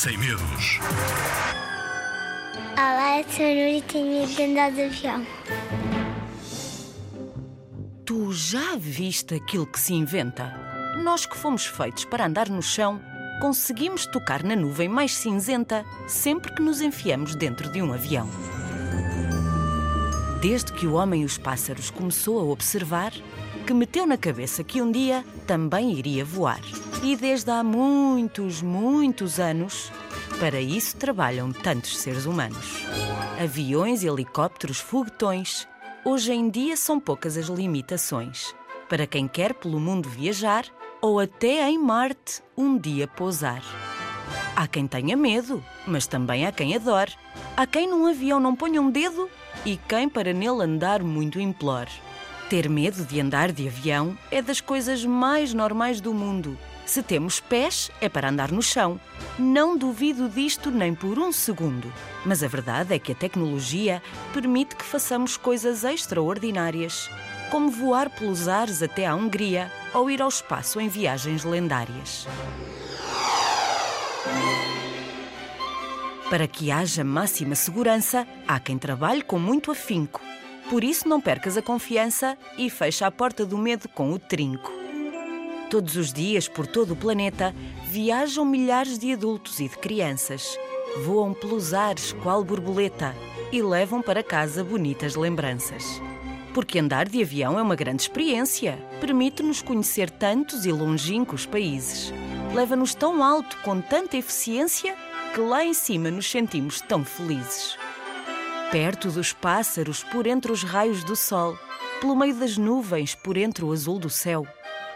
sem medos. Olá, eu sou a Núria e tenho medo de andar de avião. Tu já viste aquilo que se inventa? Nós que fomos feitos para andar no chão, conseguimos tocar na nuvem mais cinzenta sempre que nos enfiamos dentro de um avião. Desde que o homem e os pássaros começou a observar, que meteu na cabeça que um dia também iria voar. E desde há muitos, muitos anos, para isso trabalham tantos seres humanos. Aviões, helicópteros, foguetões. Hoje em dia são poucas as limitações. Para quem quer pelo mundo viajar ou até em Marte um dia pousar. Há quem tenha medo, mas também há quem adore. Há quem num avião não ponha um dedo e quem para nele andar muito implore. Ter medo de andar de avião é das coisas mais normais do mundo. Se temos pés, é para andar no chão. Não duvido disto nem por um segundo. Mas a verdade é que a tecnologia permite que façamos coisas extraordinárias, como voar pelos ares até à Hungria ou ir ao espaço em viagens lendárias. Para que haja máxima segurança, há quem trabalhe com muito afinco. Por isso, não percas a confiança e fecha a porta do medo com o trinco. Todos os dias, por todo o planeta, viajam milhares de adultos e de crianças. Voam pelos ares, qual borboleta, e levam para casa bonitas lembranças. Porque andar de avião é uma grande experiência. Permite-nos conhecer tantos e longínquos países. Leva-nos tão alto, com tanta eficiência, que lá em cima nos sentimos tão felizes. Perto dos pássaros, por entre os raios do sol, pelo meio das nuvens, por entre o azul do céu.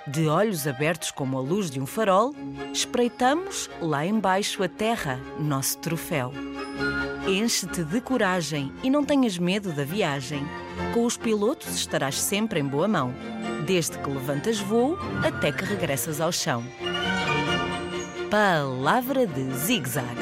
De olhos abertos como a luz de um farol, espreitamos lá embaixo a terra, nosso troféu. Enche-te de coragem e não tenhas medo da viagem. Com os pilotos estarás sempre em boa mão, desde que levantas voo até que regressas ao chão. Palavra de zig-zag.